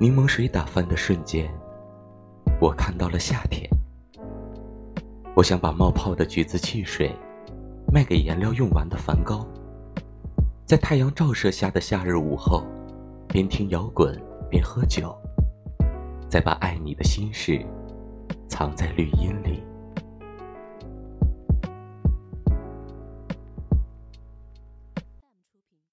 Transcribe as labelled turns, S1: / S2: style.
S1: 柠檬水打翻的瞬间我看到了夏天。我想把冒泡的橘子汽水卖给颜料用完的梵高。在太阳照射下的夏日午后边听摇滚边喝酒再把爱你的心事藏在绿荫里。